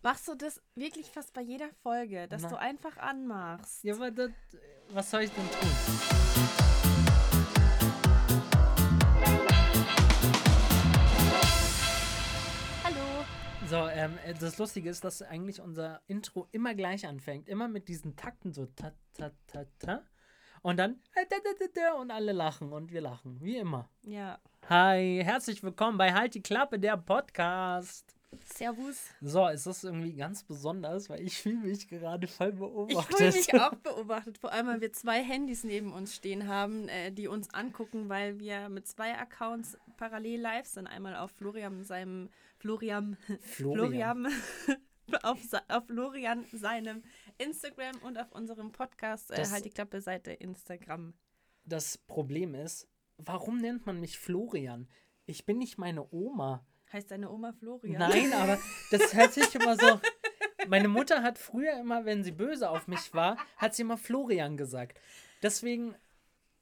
Machst du das wirklich fast bei jeder Folge, dass Na. du einfach anmachst? Ja, aber das, was soll ich denn tun? Hallo. So, ähm, äh, das Lustige ist, dass eigentlich unser Intro immer gleich anfängt. Immer mit diesen Takten so ta ta ta ta. Und dann äh, und alle lachen und wir lachen, wie immer. Ja. Hi, herzlich willkommen bei Halt die Klappe, der Podcast. Servus. So, es ist irgendwie ganz besonders, weil ich fühle mich gerade voll Ich beobachtet. fühle mich auch beobachtet, vor allem, weil wir zwei Handys neben uns stehen haben, äh, die uns angucken, weil wir mit zwei Accounts parallel live sind. Einmal auf Florian seinem Florian Florian. Florian auf, auf Florian seinem Instagram und auf unserem Podcast äh, Das- halt die Klappe Seite Instagram. Das Problem ist, warum nennt man mich Florian? Ich bin nicht meine Oma. Heißt deine Oma Florian? Nein, aber das hört sich immer so. Meine Mutter hat früher immer, wenn sie böse auf mich war, hat sie immer Florian gesagt. Deswegen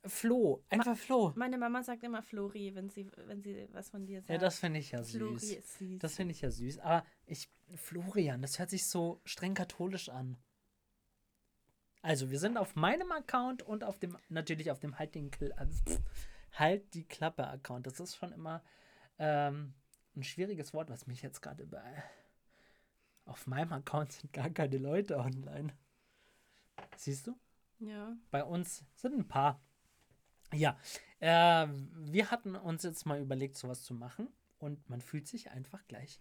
Flo, einfach Flo. Meine Mama sagt immer Flori, wenn sie, wenn sie was von dir sagt. Ja, das finde ich ja Flori süß. ist süß. Das finde ich ja süß. Aber ich, Florian, das hört sich so streng katholisch an. Also, wir sind auf meinem Account und auf dem, natürlich auf dem Halt, den, Kl- halt die Klappe Account. Das ist schon immer ähm, ein schwieriges Wort, was mich jetzt gerade bei. Auf meinem Account sind gar keine Leute online. Siehst du? ja. Bei uns sind ein paar. Ja, äh, wir hatten uns jetzt mal überlegt, sowas zu machen und man fühlt sich einfach gleich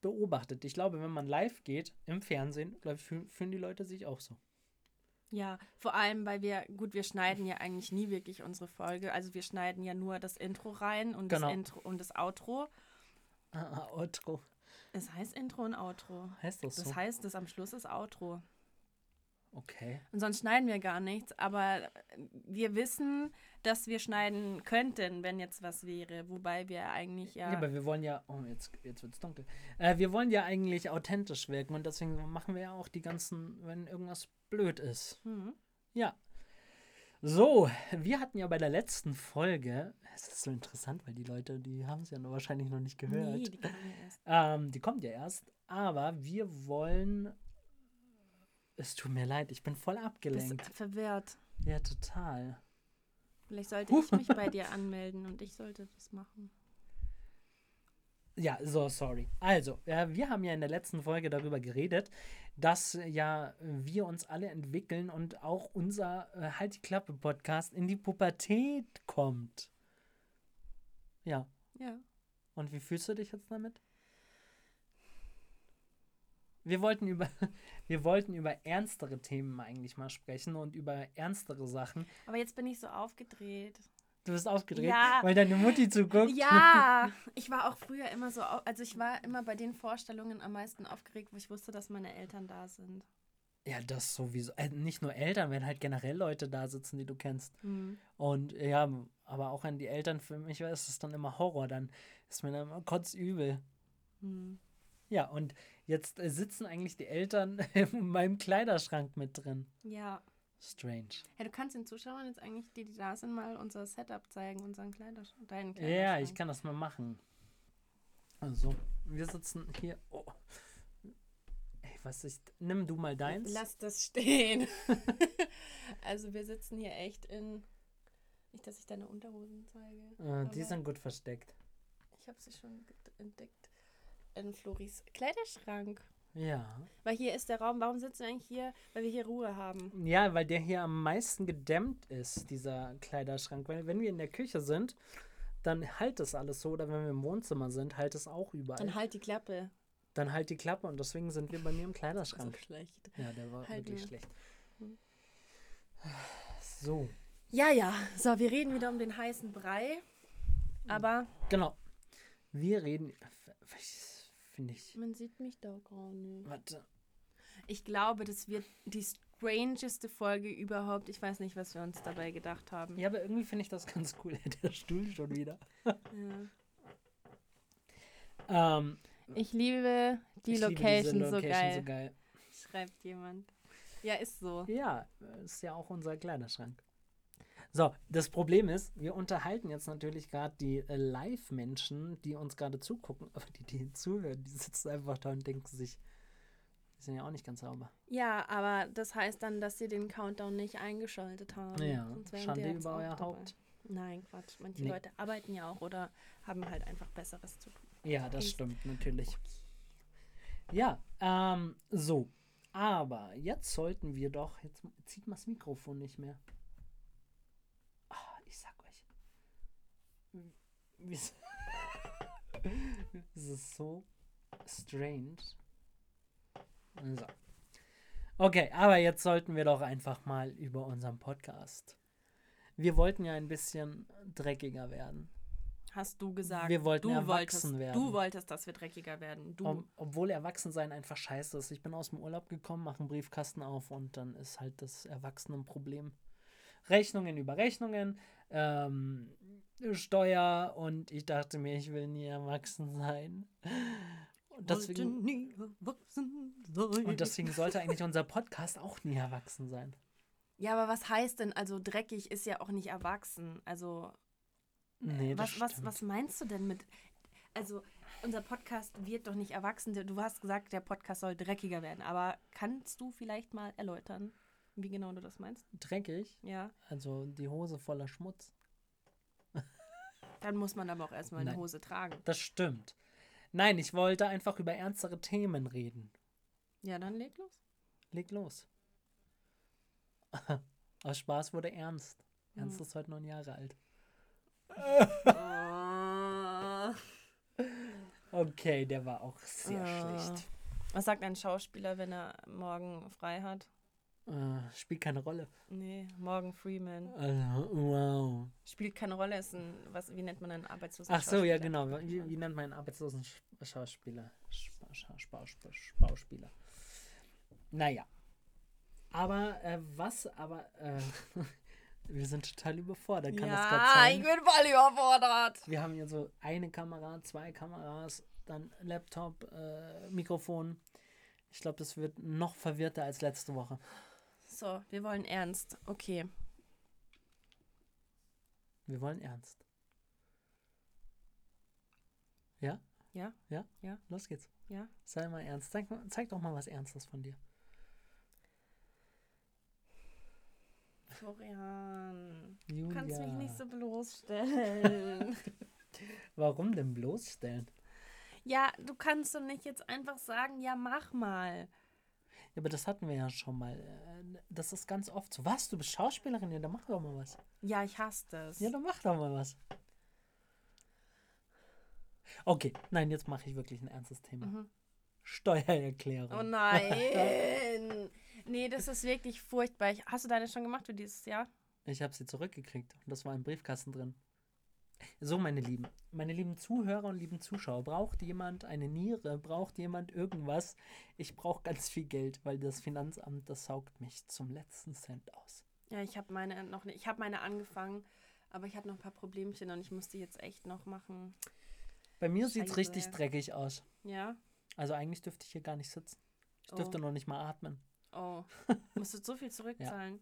beobachtet. Ich glaube, wenn man live geht im Fernsehen, glaub fühlen die Leute sich auch so. Ja, vor allem, weil wir, gut, wir schneiden ja eigentlich nie wirklich unsere Folge. Also wir schneiden ja nur das Intro rein und Genau. das Intro und das Outro. Ah, Outro. Es heißt Intro und Outro. Heißt das Das so? heißt, das am Schluss ist Outro. Okay. Und sonst schneiden wir gar nichts, aber wir wissen, dass wir schneiden könnten, wenn jetzt was wäre. Wobei wir eigentlich ja. Ja, aber wir wollen ja, oh, jetzt, jetzt wird es dunkel. Äh, wir wollen ja eigentlich authentisch wirken und deswegen machen wir ja auch die ganzen, wenn irgendwas blöd ist. Mhm. Ja. So, wir hatten ja bei der letzten Folge, es ist so interessant, weil die Leute, die haben es ja noch wahrscheinlich noch nicht gehört. Nee, die kann ich erst. ähm, die kommt ja erst, aber wir wollen. Es tut mir leid, ich bin voll Bist abgelenkt. verwirrt. Ja, total. Vielleicht sollte ich mich bei dir anmelden und ich sollte das machen. Ja, so, sorry. Also, äh, wir haben ja in der letzten Folge darüber geredet, dass äh, ja wir uns alle entwickeln und auch unser äh, Halt die Klappe Podcast in die Pubertät kommt. Ja. Ja. Und wie fühlst du dich jetzt damit? Wir wollten über, wir wollten über ernstere Themen eigentlich mal sprechen und über ernstere Sachen. Aber jetzt bin ich so aufgedreht. Du bist aufgedreht, Ja. weil deine Mutti zuguckt. Ja, ich war auch früher immer so, also ich war immer bei den Vorstellungen am meisten aufgeregt, wo ich wusste, dass meine Eltern da sind. Ja, das sowieso. Äh, nicht nur Eltern, wenn halt generell Leute da sitzen, die du kennst. Hm. Und ja, aber auch an die Eltern, für mich ist es dann immer Horror. Dann ist mir dann immer kotzübel. Hm. Ja, und jetzt äh, sitzen eigentlich die Eltern in meinem Kleiderschrank mit drin. Ja. Strange. Ja, du kannst den Zuschauern jetzt eigentlich, die, die da sind, mal unser Setup zeigen, unseren Kleiderschrank, deinen Ja, Kleiderschrank. ich kann das mal machen. Also, wir sitzen hier. Oh. Ey, was ist. Nimm du mal deins. Lass das stehen. also wir sitzen hier echt in, nicht, dass ich deine Unterhosen zeige. Äh, die sind gut versteckt. Ich habe sie schon entdeckt. In Floris Kleiderschrank. Ja. Weil hier ist der Raum, warum sitzen wir eigentlich hier? Weil wir hier Ruhe haben. Ja, weil der hier am meisten gedämmt ist, dieser Kleiderschrank. Weil, wenn wir in der Küche sind, dann halt das alles so. Oder wenn wir im Wohnzimmer sind, halt es auch überall. Dann halt die Klappe. Dann halt die Klappe und deswegen sind wir bei mir im So Kleiderschrank. schlecht. Ja, der war Halt wirklich mir. schlecht. So, Ja, ja. So, wir reden wieder um den heißen Brei. Aber genau. Wir reden. Finde ich. man sieht mich da gar nicht. Warte. Ich glaube, das wird die strangeste Folge überhaupt. Ich weiß nicht, was wir uns dabei gedacht haben. Ja, aber irgendwie finde ich das ganz cool. Der Stuhl schon wieder. Ja. Ähm, Ich liebe die ich liebe Location, so Location geil. so geil. Schreibt jemand. Ja, ist so. Ja, ist ja auch unser Kleiderschrank. So, das Problem ist, wir unterhalten jetzt natürlich gerade die äh, Live-Menschen, die uns gerade zugucken, aber die, die zuhören, die sitzen einfach da und denken sich, die sind ja auch nicht ganz sauber. Ja, aber das heißt dann, dass sie den Countdown nicht eingeschaltet haben. Ja, Schande über euer. Haupt. Nein, Quatsch. Manche Nee. Leute arbeiten ja auch oder haben halt einfach Besseres zu tun. Ja, das Ist- stimmt natürlich. Ja, ähm, so. Aber jetzt sollten wir doch, jetzt zieht man das Mikrofon nicht mehr. Ah, ich sag euch. Wie es ist so strange. So. Okay, aber jetzt sollten wir doch einfach mal über unseren Podcast. Wir wollten ja ein bisschen dreckiger werden. Hast du gesagt, Wir wollten du erwachsen wolltest, werden. Du wolltest, dass wir dreckiger werden. Du. Ob, obwohl Erwachsensein einfach scheiße ist. Ich bin aus dem Urlaub gekommen, mache einen Briefkasten auf und dann ist halt das Erwachsenenproblem. Rechnungen über Rechnungen, ähm, Steuer und ich dachte mir, ich will nie erwachsen sein. Und deswegen, nie erwachsen sein. und deswegen sollte eigentlich unser Podcast auch nie erwachsen sein. Ja, aber was heißt denn, also dreckig ist ja auch nicht erwachsen. Also, Nee, das was, was, was meinst du denn mit. Also, unser Podcast wird doch nicht erwachsen. Du hast gesagt, der Podcast soll dreckiger werden. Aber kannst du vielleicht mal erläutern, wie genau du das meinst? Dreckig, Ja. also die Hose voller Schmutz. Dann muss man aber auch erstmal eine. Hose tragen. Das stimmt. Nein, ich wollte einfach über ernstere Themen reden. Ja, dann leg los. Leg los. Aus Spaß wurde ernst. Ernst Hm. ist heute neun Jahre alt. Okay, der war auch sehr Ah. schlecht. Was sagt ein Schauspieler, wenn er morgen frei hat? Äh, spielt keine Rolle. Nee, Morgan Freeman. Also, wow. Spielt keine Rolle, ist ein, was, wie nennt man einen arbeitslosen Ach so, ja, genau. Wie, wie nennt man einen arbeitslosen Sch Schauspieler? Schauspieler. Naja. Aber äh, was, aber äh, wir sind total überfordert. Kann das Ja, sein? ich bin voll überfordert. Wir haben hier so eine Kamera, zwei Kameras, dann Laptop, äh, Mikrofon. Ich glaube, das wird noch verwirrter als letzte Woche. So, wir wollen ernst. Okay. Wir wollen ernst. Ja? Ja? Ja? Ja. Los geht's. Ja? Sei mal ernst. Zeig, zeig doch mal was Ernstes von dir. Florian, du kannst mich nicht so bloßstellen. Warum denn bloßstellen? ja, du kannst doch nicht jetzt einfach sagen, ja, mach mal. Ja, aber das hatten wir ja schon mal. Äh, Das ist ganz oft so. Was? Du bist Schauspielerin? Ja, dann mach doch mal was. Ja, ich hasse das. Ja, dann mach doch mal was. Okay, nein, jetzt mache ich wirklich ein ernstes Thema. Mhm. Steuererklärung. Oh nein. nee, das ist wirklich furchtbar. Hast du deine schon gemacht für dieses Jahr? Ich habe sie zurückgekriegt und das war im Briefkasten drin. So, meine Lieben, meine lieben Zuhörer und lieben Zuschauer, braucht jemand eine Niere, braucht jemand irgendwas? Ich brauche ganz viel Geld, weil das Finanzamt, das saugt mich zum letzten Cent aus. Ja, ich habe meine noch nicht. Ich habe meine angefangen, aber ich hatte noch ein paar Problemchen und ich musste jetzt echt noch machen. Bei mir sieht es richtig dreckig aus. Ja? Also eigentlich dürfte ich hier gar nicht sitzen. Ich dürfte Oh. noch nicht mal atmen. Oh. Musst du so viel zurückzahlen?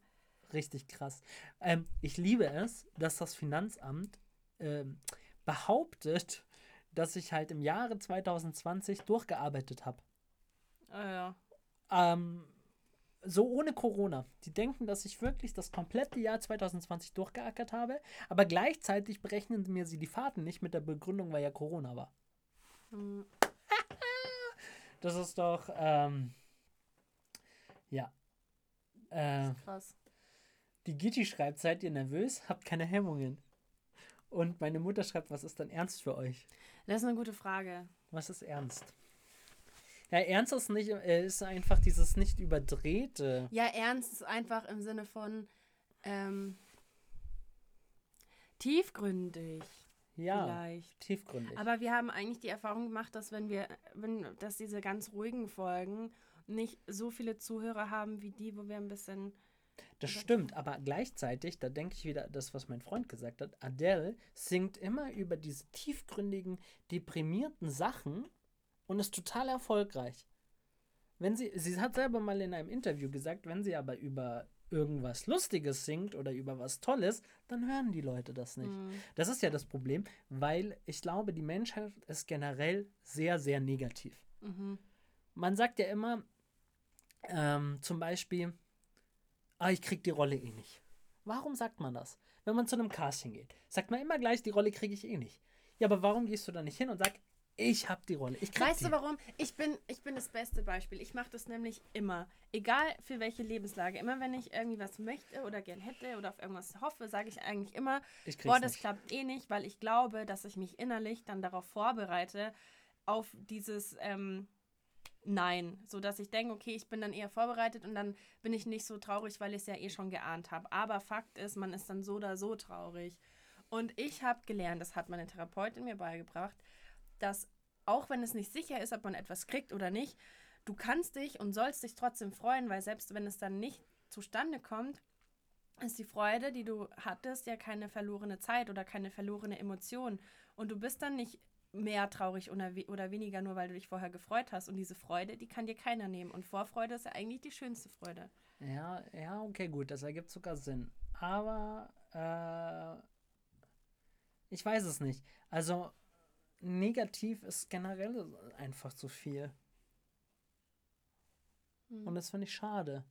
Richtig krass. Ähm, ich liebe es, dass das Finanzamt ähm, behauptet, dass ich halt im Jahre 2020 durchgearbeitet habe. Ah ja. Ähm, so ohne Corona. Die denken, dass ich wirklich das komplette Jahr 2020 durchgeackert habe, aber gleichzeitig berechnen mir sie die Fahrten nicht mit der Begründung, weil ja Corona war. Hm. Das ist doch, ähm, ja. Äh, Krass. die Gitti schreibt, seid ihr nervös? Habt keine Hemmungen. Und meine Mutter schreibt, was ist denn ernst für euch? Das ist eine gute Frage. Was ist ernst? Ja, ernst ist nicht, äh, ist einfach dieses nicht überdrehte. Ja, ernst ist einfach im Sinne von ähm, tiefgründig Ja, vielleicht. tiefgründig. Aber wir haben eigentlich die Erfahrung gemacht, dass wenn wir, wenn, dass diese ganz ruhigen Folgen nicht so viele Zuhörer haben wie die, wo wir ein bisschen. Das stimmt, aber gleichzeitig, da denke ich wieder das, was mein Freund gesagt hat, Adele singt immer über diese tiefgründigen, deprimierten Sachen und ist total erfolgreich. Wenn sie, sie hat selber mal in einem Interview gesagt, wenn sie aber über irgendwas Lustiges singt oder über was Tolles, dann hören die Leute das nicht. Mhm. Das ist ja das Problem, weil ich glaube, die Menschheit ist generell sehr, sehr negativ. Mhm. Man sagt ja immer, ähm, zum Beispiel, ah, ich krieg die Rolle eh nicht. Warum sagt man das? Wenn man zu einem Casting geht, sagt man immer gleich, die Rolle kriege ich eh nicht. Ja, aber warum gehst du da nicht hin und sagst, ich habe die Rolle. Ich krieg Weißt die. du warum? Ich bin, ich bin das beste Beispiel. Ich mache das nämlich immer. Egal für welche Lebenslage. Immer wenn ich irgendwie was möchte oder gern hätte oder auf irgendwas hoffe, sage ich eigentlich immer, Ich boah, das nicht. klappt eh nicht, weil ich glaube, dass ich mich innerlich dann darauf vorbereite, auf dieses ähm, Nein. So dass ich denke, okay, ich bin dann eher vorbereitet und dann bin ich nicht so traurig, weil ich es ja eh schon geahnt habe. Aber Fakt ist, man ist dann so oder so traurig. Und ich habe gelernt, das hat meine Therapeutin mir beigebracht, dass auch wenn es nicht sicher ist, ob man etwas kriegt oder nicht, du kannst dich und sollst dich trotzdem freuen, weil selbst wenn es dann nicht zustande kommt, ist die Freude, die du hattest, ja keine verlorene Zeit oder keine verlorene Emotion. Und du bist dann nicht mehr traurig oder, we oder weniger, nur weil du dich vorher gefreut hast. Und diese Freude, die kann dir keiner nehmen. Und Vorfreude ist ja eigentlich die schönste Freude. Ja, ja, okay, gut, das ergibt sogar Sinn. Aber äh, ich weiß es nicht. Also negativ ist generell einfach zu viel. Und das finde ich schade.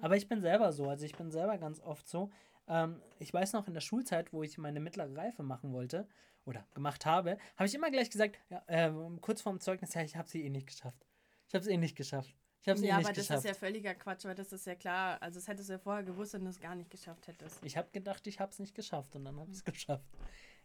Aber ich bin selber so, also ich bin selber ganz oft so. Ähm, ich weiß noch in der Schulzeit, wo ich meine mittlere Reife machen wollte oder gemacht habe, habe ich immer gleich gesagt, ja, äh, kurz vorm Zeugnis, ja, ich habe sie eh nicht geschafft. Ich habe es eh nicht geschafft. Ich habe es eh Ja, nicht aber das geschafft. ist ja völliger Quatsch, weil das ist ja klar. Also, das hättest du ja vorher gewusst, wenn du es gar nicht geschafft hättest. Ich habe gedacht, ich habe es nicht geschafft und dann habe ich es geschafft.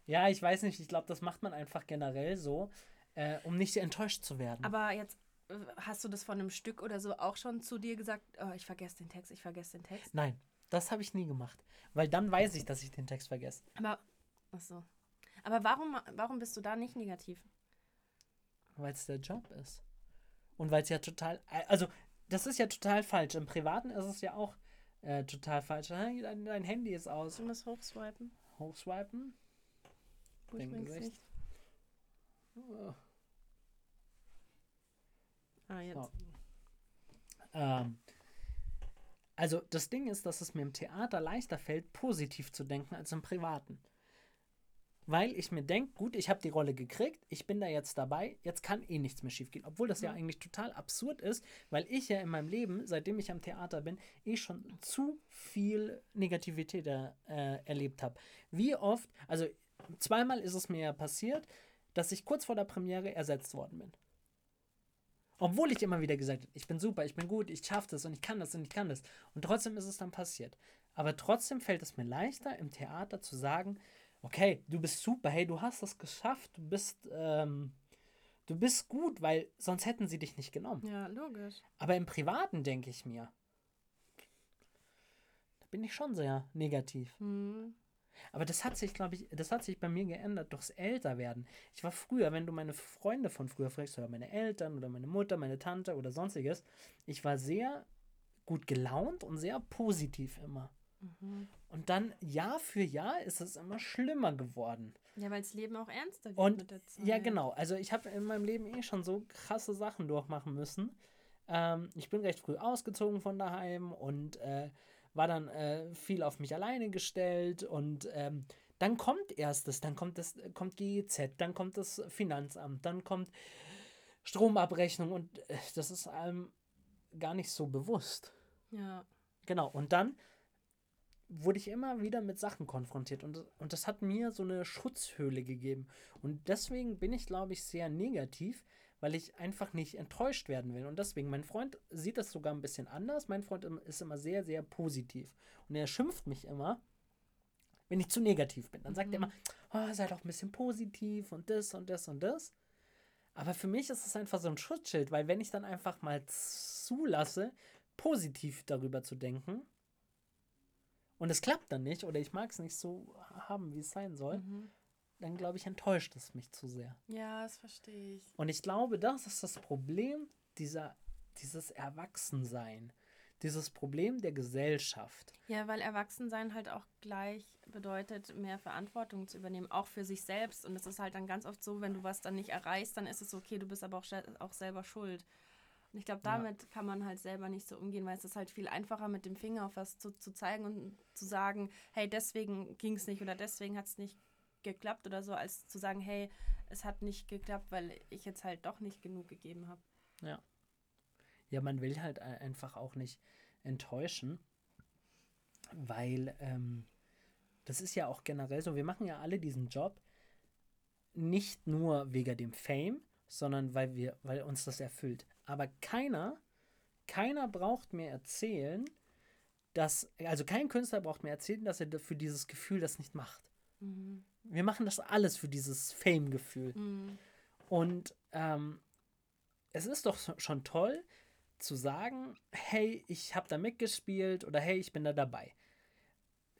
Ja, ich weiß nicht, ich glaube, das macht man einfach generell so, äh, um nicht enttäuscht zu werden. Aber jetzt äh, hast du das von einem Stück oder so auch schon zu dir gesagt, oh, ich vergesse den Text, ich vergesse den Text. Nein, das habe ich nie gemacht, weil dann weiß ich, dass ich den Text vergesse. Aber, ach so. Aber warum, warum bist du da nicht negativ? Weil es der Job ist. Und weil es ja total. Also, das ist ja total falsch. Im Privaten ist es ja auch äh, total falsch. Dein, dein Handy ist aus. Du musst hochswipen. Hochswipen. Wo ich nicht. Oh, Ah, jetzt. So. Ähm, also, das Ding ist, dass es mir im Theater leichter fällt, positiv zu denken als im Privaten. Weil ich mir denke, gut, ich habe die Rolle gekriegt, ich bin da jetzt dabei, jetzt kann eh nichts mehr schiefgehen. Obwohl das ja eigentlich total absurd ist, weil ich ja in meinem Leben, seitdem ich am Theater bin, eh schon zu viel Negativität äh, erlebt habe. Wie oft, also zweimal ist es mir ja passiert, dass ich kurz vor der Premiere ersetzt worden bin. Obwohl ich immer wieder gesagt habe, ich bin super, ich bin gut, ich schaffe das und ich kann das und ich kann das. Und trotzdem ist es dann passiert. Aber trotzdem fällt es mir leichter, im Theater zu sagen, okay, du bist super, hey, du hast das geschafft, du bist, ähm, du bist gut, weil sonst hätten sie dich nicht genommen. Ja, logisch. Aber im Privaten denke ich mir, da bin ich schon sehr negativ. Hm. Aber das hat sich, glaube ich, das hat sich bei mir geändert durchs Älterwerden. Ich war früher, wenn du meine Freunde von früher fragst, oder meine Eltern oder meine Mutter, meine Tante oder sonstiges, ich war sehr gut gelaunt und sehr positiv immer. Mhm. Und dann Jahr für Jahr ist es immer schlimmer geworden. Ja, weil das Leben auch ernster wird Und mit der Zeit. ja, genau. Also ich habe in meinem Leben eh schon so krasse Sachen durchmachen müssen. Ähm, ich bin recht früh ausgezogen von daheim und äh, war dann äh, viel auf mich alleine gestellt und ähm, dann kommt erstes, dann kommt das, kommt GEZ, dann kommt das Finanzamt, dann kommt Stromabrechnung und äh, das ist einem gar nicht so bewusst. Ja. Genau, und dann wurde ich immer wieder mit Sachen konfrontiert und, und das hat mir so eine Schutzhöhle gegeben. Und deswegen bin ich, glaube ich, sehr negativ, weil ich einfach nicht enttäuscht werden will. Und deswegen, mein Freund sieht das sogar ein bisschen anders. Mein Freund ist immer sehr, sehr positiv. Und er schimpft mich immer, wenn ich zu negativ bin. Dann sagt er immer, oh, sei doch ein bisschen positiv und das und das und das. Aber für mich ist es einfach so ein Schutzschild, weil wenn ich dann einfach mal zulasse, positiv darüber zu denken, und es klappt dann nicht oder ich mag es nicht so haben, wie es sein soll, Mhm. dann glaube ich, enttäuscht es mich zu sehr. Ja, das verstehe ich. Und ich glaube, das ist das Problem dieser, dieses Erwachsensein, dieses Problem der Gesellschaft. Ja, weil Erwachsensein halt auch gleich bedeutet, mehr Verantwortung zu übernehmen, auch für sich selbst. Und es ist halt dann ganz oft so, wenn du was dann nicht erreichst, dann ist es okay, du bist aber auch, auch selber schuld. Und ich glaube, damit ja. kann man halt selber nicht so umgehen, weil es ist halt viel einfacher, mit dem Finger auf was zu, zu zeigen und zu sagen, hey, deswegen ging es nicht oder deswegen hat es nicht geklappt oder so, als zu sagen, hey, es hat nicht geklappt, weil ich jetzt halt doch nicht genug gegeben habe. Ja. Ja, man will halt einfach auch nicht enttäuschen, weil ähm, das ist ja auch generell so, wir machen ja alle diesen Job nicht nur wegen dem Fame, sondern weil wir, weil uns das erfüllt. Aber keiner, keiner braucht mir erzählen, dass, also kein Künstler braucht mir erzählen, dass er für dieses Gefühl das nicht macht. Mhm. Wir machen das alles für dieses Fame-Gefühl. Mhm. Und ähm, es ist doch schon toll zu sagen, hey, ich habe da mitgespielt oder hey, ich bin da dabei.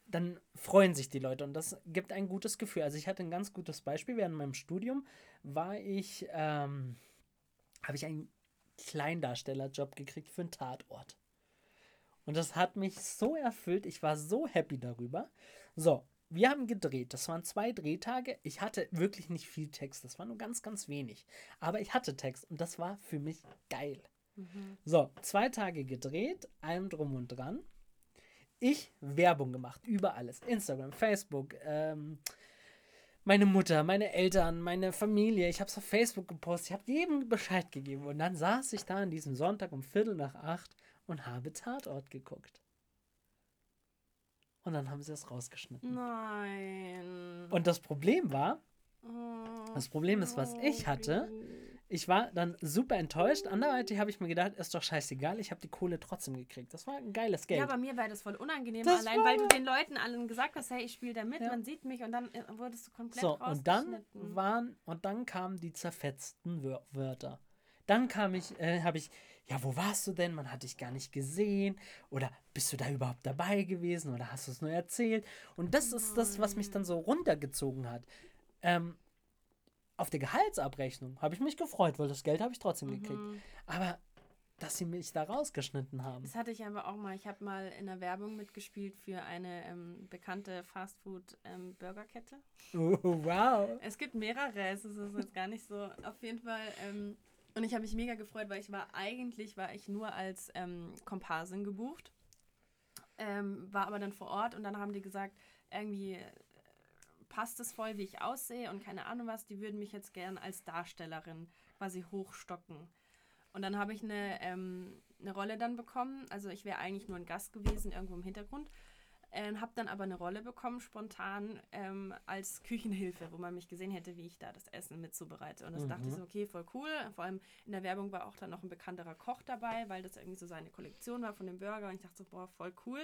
Dann freuen sich die Leute und das gibt ein gutes Gefühl. Also ich hatte ein ganz gutes Beispiel. Während meinem Studium war ich, ähm, habe ich einen Kleindarstellerjob gekriegt für einen Tatort. Und das hat mich so erfüllt. Ich war so happy darüber. So, wir haben gedreht. Das waren zwei Drehtage. Ich hatte wirklich nicht viel Text. Das war nur ganz, ganz wenig. Aber ich hatte Text und das war für mich geil. Mhm. So, zwei Tage gedreht, allem drum und dran. Ich Werbung gemacht über alles. Instagram, Facebook, ähm, meine Mutter, meine Eltern, meine Familie. Ich habe es auf Facebook gepostet. Ich habe jedem Bescheid gegeben. Und dann saß ich da an diesem Sonntag um Viertel nach acht und habe Tatort geguckt. Und dann haben sie es rausgeschnitten. Nein. Und das Problem war, das Problem ist, was ich hatte, ich war dann super enttäuscht. Anderweitig habe ich mir gedacht, ist doch scheißegal, ich habe die Kohle trotzdem gekriegt. Das war ein geiles Geld. Ja, bei mir war das voll unangenehm, das allein weil du den Leuten allen gesagt hast, hey, ich spiele da mit, ja. man sieht mich und dann äh, wurdest du komplett So, und dann waren, und dann kamen die zerfetzten Wörter. Dann kam ich, äh, habe ich, ja, wo warst du denn? Man hat dich gar nicht gesehen. Oder bist du da überhaupt dabei gewesen? Oder hast du es nur erzählt? Und das ist das, was mich dann so runtergezogen hat. Ähm, auf der Gehaltsabrechnung habe ich mich gefreut, weil das Geld habe ich trotzdem mhm. gekriegt. Aber dass sie mich da rausgeschnitten haben. Das hatte ich aber auch mal. Ich habe mal in der Werbung mitgespielt für eine ähm, bekannte Fastfood-Burgerkette. Ähm, oh, wow. Es gibt mehrere, es ist jetzt gar nicht so. Auf jeden Fall. Ähm, und ich habe mich mega gefreut, weil ich war eigentlich war ich nur als ähm, Komparsin gebucht. Ähm, war aber dann vor Ort und dann haben die gesagt, irgendwie passt es voll, wie ich aussehe und keine Ahnung was, die würden mich jetzt gern als Darstellerin quasi hochstocken. Und dann habe ich eine, ähm, eine Rolle dann bekommen. Also ich wäre eigentlich nur ein Gast gewesen, irgendwo im Hintergrund. Ähm, habe dann aber eine Rolle bekommen, spontan ähm, als Küchenhilfe, wo man mich gesehen hätte, wie ich da das Essen mit zubereite. Und das mhm. dachte ich so, okay, voll cool. Vor allem in der Werbung war auch dann noch ein bekannterer Koch dabei, weil das irgendwie so seine Kollektion war von dem Burger. Und ich dachte so, boah, voll cool.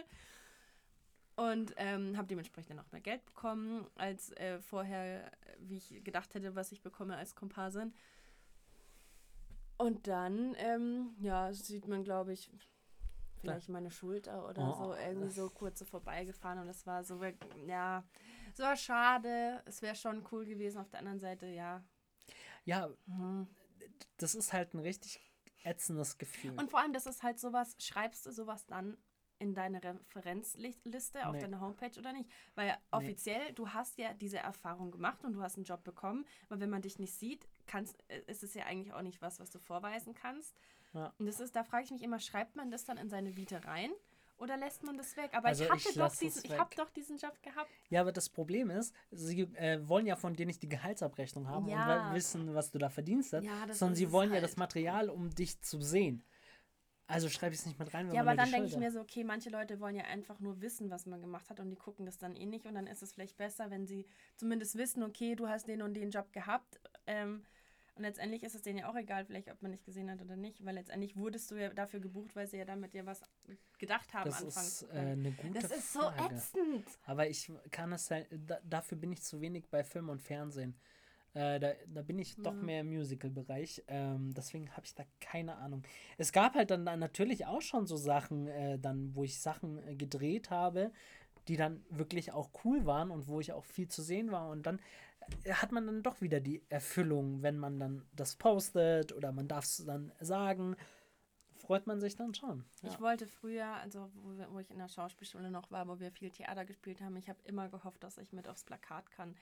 Und ähm, habe dementsprechend dann auch mehr Geld bekommen, als äh, vorher, wie ich gedacht hätte, was ich bekomme als Komparsin. Und dann, ähm, ja, sieht man, glaube ich, vielleicht meine Schulter oder oh. so, irgendwie so kurz so vorbeigefahren. Und das war so, ja, so war schade. Es wäre schon cool gewesen. Auf der anderen Seite, ja. Ja, mhm. das ist halt ein richtig ätzendes Gefühl. Und vor allem, das ist halt sowas, schreibst du sowas dann in deine Referenzliste auf nee. deiner Homepage oder nicht? Weil offiziell, nee. du hast ja diese Erfahrung gemacht und du hast einen Job bekommen, aber wenn man dich nicht sieht, kannst, äh, ist es ja eigentlich auch nicht was, was du vorweisen kannst. Ja. Und das ist, da frage ich mich immer, schreibt man das dann in seine Vita rein? Oder lässt man das weg? Aber also ich hatte ich doch diesen, ich habe doch diesen Job gehabt. Ja, aber das Problem ist, sie äh, wollen ja von dir nicht die Gehaltsabrechnung haben ja. und wissen, was du da verdienst hast, ja, sondern sie wollen halt. ja das Material, um dich zu sehen. Also schreibe ich es nicht mit rein. Wenn ja, aber dann denke ich mir so, okay, manche Leute wollen ja einfach nur wissen, was man gemacht hat und die gucken das dann eh nicht und dann ist es vielleicht besser, wenn sie zumindest wissen, okay, du hast den und den Job gehabt. Ähm, und letztendlich ist es denen ja auch egal, vielleicht, ob man nicht gesehen hat oder nicht, weil letztendlich wurdest du ja dafür gebucht, weil sie ja damit dir was gedacht haben das anfangs. Ist, äh, eine gute das ist so ätzend. Aber ich kann es halt, da, dafür bin ich zu wenig bei Film und Fernsehen. Äh, da, da bin ich doch mehr im Musical-Bereich. Ähm, deswegen habe ich da keine Ahnung. Es gab halt dann, dann natürlich auch schon so Sachen, äh, dann, wo ich Sachen äh, gedreht habe, die dann wirklich auch cool waren und wo ich auch viel zu sehen war. Und dann äh, hat man dann doch wieder die Erfüllung, wenn man dann das postet oder man darf es dann sagen. Freut man sich dann schon. Ja. Ich wollte früher, also wo, wir, wo ich in der Schauspielschule noch war, wo wir viel Theater gespielt haben, ich habe immer gehofft, dass ich mit aufs Plakat kann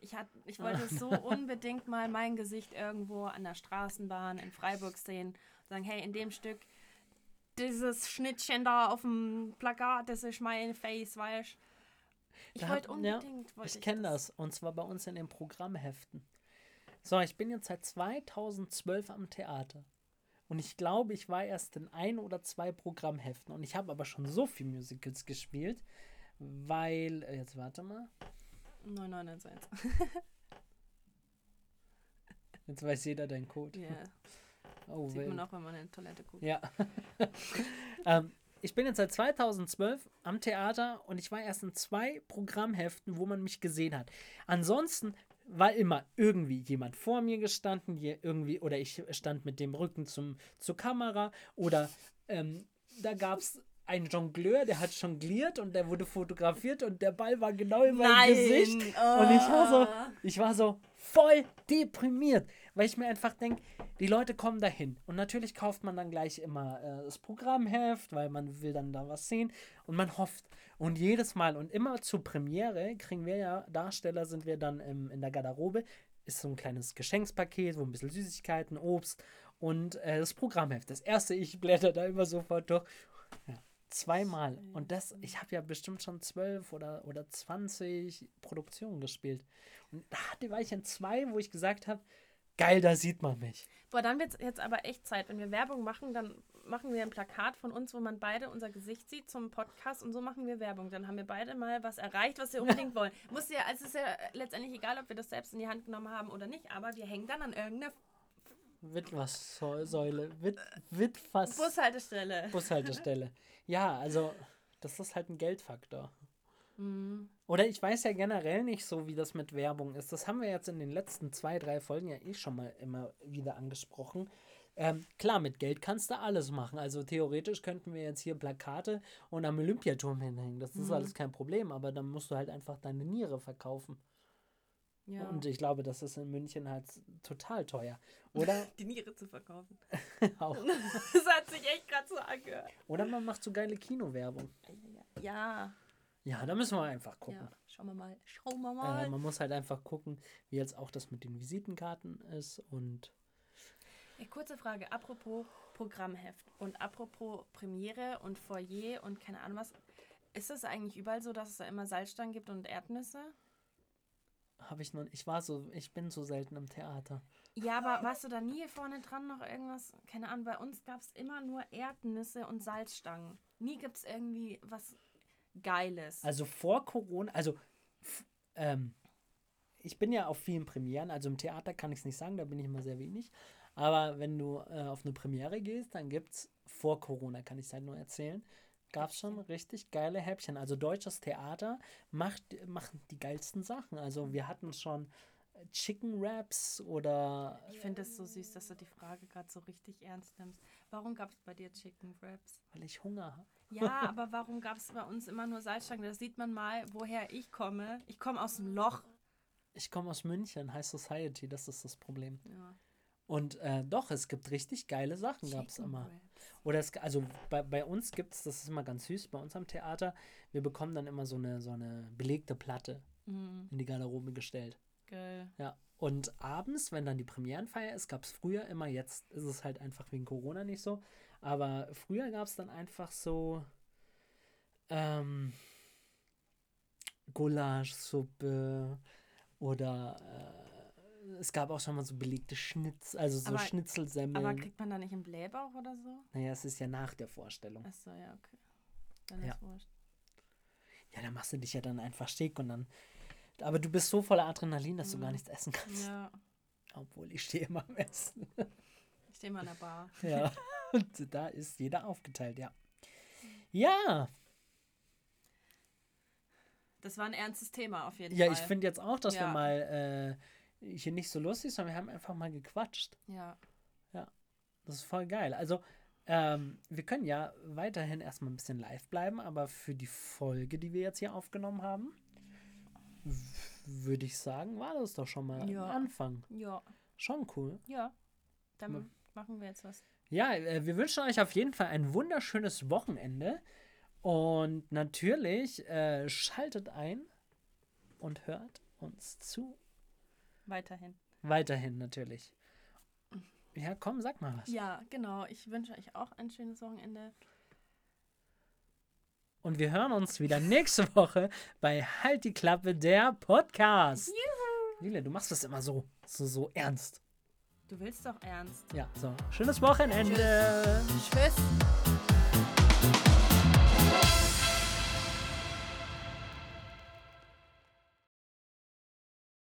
Ich, hat, ich wollte so unbedingt mal mein Gesicht irgendwo an der Straßenbahn in Freiburg sehen und sagen, hey, in dem Stück, dieses Schnittchen da auf dem Plakat, das ist mein Face, weißt Ich Da wollte hat- ja, unbedingt. wollte Ich kenne das. Und zwar bei uns in den Programmheften. So, ich bin jetzt seit 2012 am Theater. Und ich glaube, ich war erst in ein oder zwei Programmheften. Und ich habe aber schon so viel Musicals gespielt, weil. äh, Jetzt warte mal. 991. Jetzt weiß jeder deinen Code. Ja, Oh, sieht man auch, wenn man in die Toilette guckt. Ja. ähm, ich bin jetzt seit 2012 am Theater und ich war erst in zwei Programmheften, wo man mich gesehen hat. Ansonsten war immer irgendwie jemand vor mir gestanden, hier irgendwie, oder ich stand mit dem Rücken zum, zur Kamera oder ähm, da gab es einen Jongleur, der hat jongliert und der wurde fotografiert und der Ball war genau in meinem Nein! Gesicht. Und ich war so, ich war so voll deprimiert, weil ich mir einfach denke, die Leute kommen dahin. Und natürlich kauft man dann gleich immer äh, das Programmheft, weil man will dann da was sehen. Und man hofft. Und jedes Mal und immer zur Premiere kriegen wir ja, Darsteller sind wir dann im, in der Garderobe. Ist so ein kleines Geschenkspaket, wo ein bisschen Süßigkeiten, Obst und äh, das Programmheft. Das erste, ich blätter da immer sofort durch. Ja, zweimal. Und das, ich habe ja bestimmt schon zwölf oder, oder 20 Produktionen gespielt. Und da hatte, war ich in zwei, wo ich gesagt habe, geil, da sieht man mich. Boah, dann wird es jetzt aber echt Zeit. Wenn wir Werbung machen, dann machen wir ein Plakat von uns, wo man beide unser Gesicht sieht zum Podcast und so machen wir Werbung. Dann haben wir beide mal was erreicht, was wir unbedingt wollen. Muss ja, also es ist ja letztendlich egal, ob wir das selbst in die Hand genommen haben oder nicht, aber wir hängen dann an irgendeiner Witwas-Säule. Wit, Witwas. Bushaltestelle. Bushaltestelle. Ja, also, das ist halt ein Geldfaktor. Mhm. Oder ich weiß ja generell nicht so, wie das mit Werbung ist. Das haben wir jetzt in den letzten zwei, drei Folgen ja eh schon mal immer wieder angesprochen. Ähm, klar, mit Geld kannst du alles machen. Also theoretisch könnten wir jetzt hier Plakate und am Olympiaturm hinhängen. Das ist Mhm. alles kein Problem, aber dann musst du halt einfach deine Niere verkaufen. Ja. Und ich glaube, das ist in München halt total teuer. Oder die Niere zu verkaufen. auch. Das hat sich echt gerade so angehört. Oder man macht so geile Kinowerbung. Ja. Ja, da müssen wir einfach gucken. Ja. Schauen wir mal. Schauen wir mal. Äh, man muss halt einfach gucken, wie jetzt auch das mit den Visitenkarten ist und Ja, kurze Frage, apropos Programmheft und apropos Premiere und Foyer und keine Ahnung was. Ist es eigentlich überall so, dass es da immer Salzstangen gibt und Erdnüsse? Habe ich noch. Ich war so, ich bin so selten im Theater. Ja, aber warst du da nie vorne dran noch irgendwas? Keine Ahnung, bei uns gab es immer nur Erdnüsse und Salzstangen. Nie gibt es irgendwie was Geiles. Also vor Corona, also ähm, ich bin ja auf vielen Premieren, also im Theater kann ich es nicht sagen, da bin ich immer sehr wenig. Aber wenn du äh, auf eine Premiere gehst, dann gibt es vor Corona, kann ich es halt nur erzählen, gab es schon richtig geile Häppchen. Also deutsches Theater macht, macht die geilsten Sachen. Also wir hatten schon äh, Chicken Wraps oder Ich finde es so süß, dass du die Frage gerade so richtig ernst nimmst. Warum gab es bei dir Chicken Wraps? weil ich Hunger habe. Ja, aber warum gab es bei uns immer nur Salzstangen? Da sieht man mal, woher ich komme. Ich komme aus dem Loch. Ich komme aus München, High Society, das ist das Problem. Ja. Und äh, doch, es gibt richtig geile Sachen, gab es immer. Wraps. Oder es, also bei, bei uns gibt es, das ist immer ganz süß, bei uns am Theater, wir bekommen dann immer so eine, so eine belegte Platte Mhm, in die Garderobe gestellt. geil. Ja. Und abends, wenn dann die Premierenfeier ist, gab es früher immer, jetzt ist es halt einfach wegen Corona nicht so, aber früher gab es dann einfach so ähm, Gulaschsuppe oder äh, es gab auch schon mal so belegte Schnitz, also so Aber- Schnitzelsemmeln. Aber kriegt man da nicht einen Blähbauch oder so? naja, es ist ja nach der Vorstellung. Achso, ja, okay. Dann Ja. ist wurscht. Ja, dann machst du dich ja dann einfach schick und dann. Aber du bist so voller Adrenalin, dass du gar Mhm. nichts essen kannst. Ja, Obwohl ich stehe immer am Essen. ich stehe mal an der Bar. Ja. und da ist jeder aufgeteilt, ja. Ja, Das war ein ernstes Thema auf jeden ja, Fall. ich finde jetzt auch, dass wir Ja. mal äh, hier nicht so lustig, sondern wir haben einfach mal gequatscht. Ja. Das ist voll geil. Also, ähm, wir können ja weiterhin erstmal ein bisschen live bleiben, aber für die Folge, die wir jetzt hier aufgenommen haben, würde ich sagen, war das doch schon mal Ja. ein Anfang. Ja. Schon cool. Ja. Dann Ja. machen wir jetzt was. Ja, äh, wir wünschen euch auf jeden Fall ein wunderschönes Wochenende. Und natürlich äh, schaltet ein und hört uns zu Weiterhin. Weiterhin natürlich. Ja, komm, sag mal was. Ja, genau. Ich wünsche euch auch ein schönes Wochenende. Und wir hören uns wieder nächste Woche bei Halt die Klappe, der Podcast. Juhu. Lila, du machst das immer so, so, so ernst. Du willst doch ernst. Ja, so. Schönes Wochenende. Tschüss.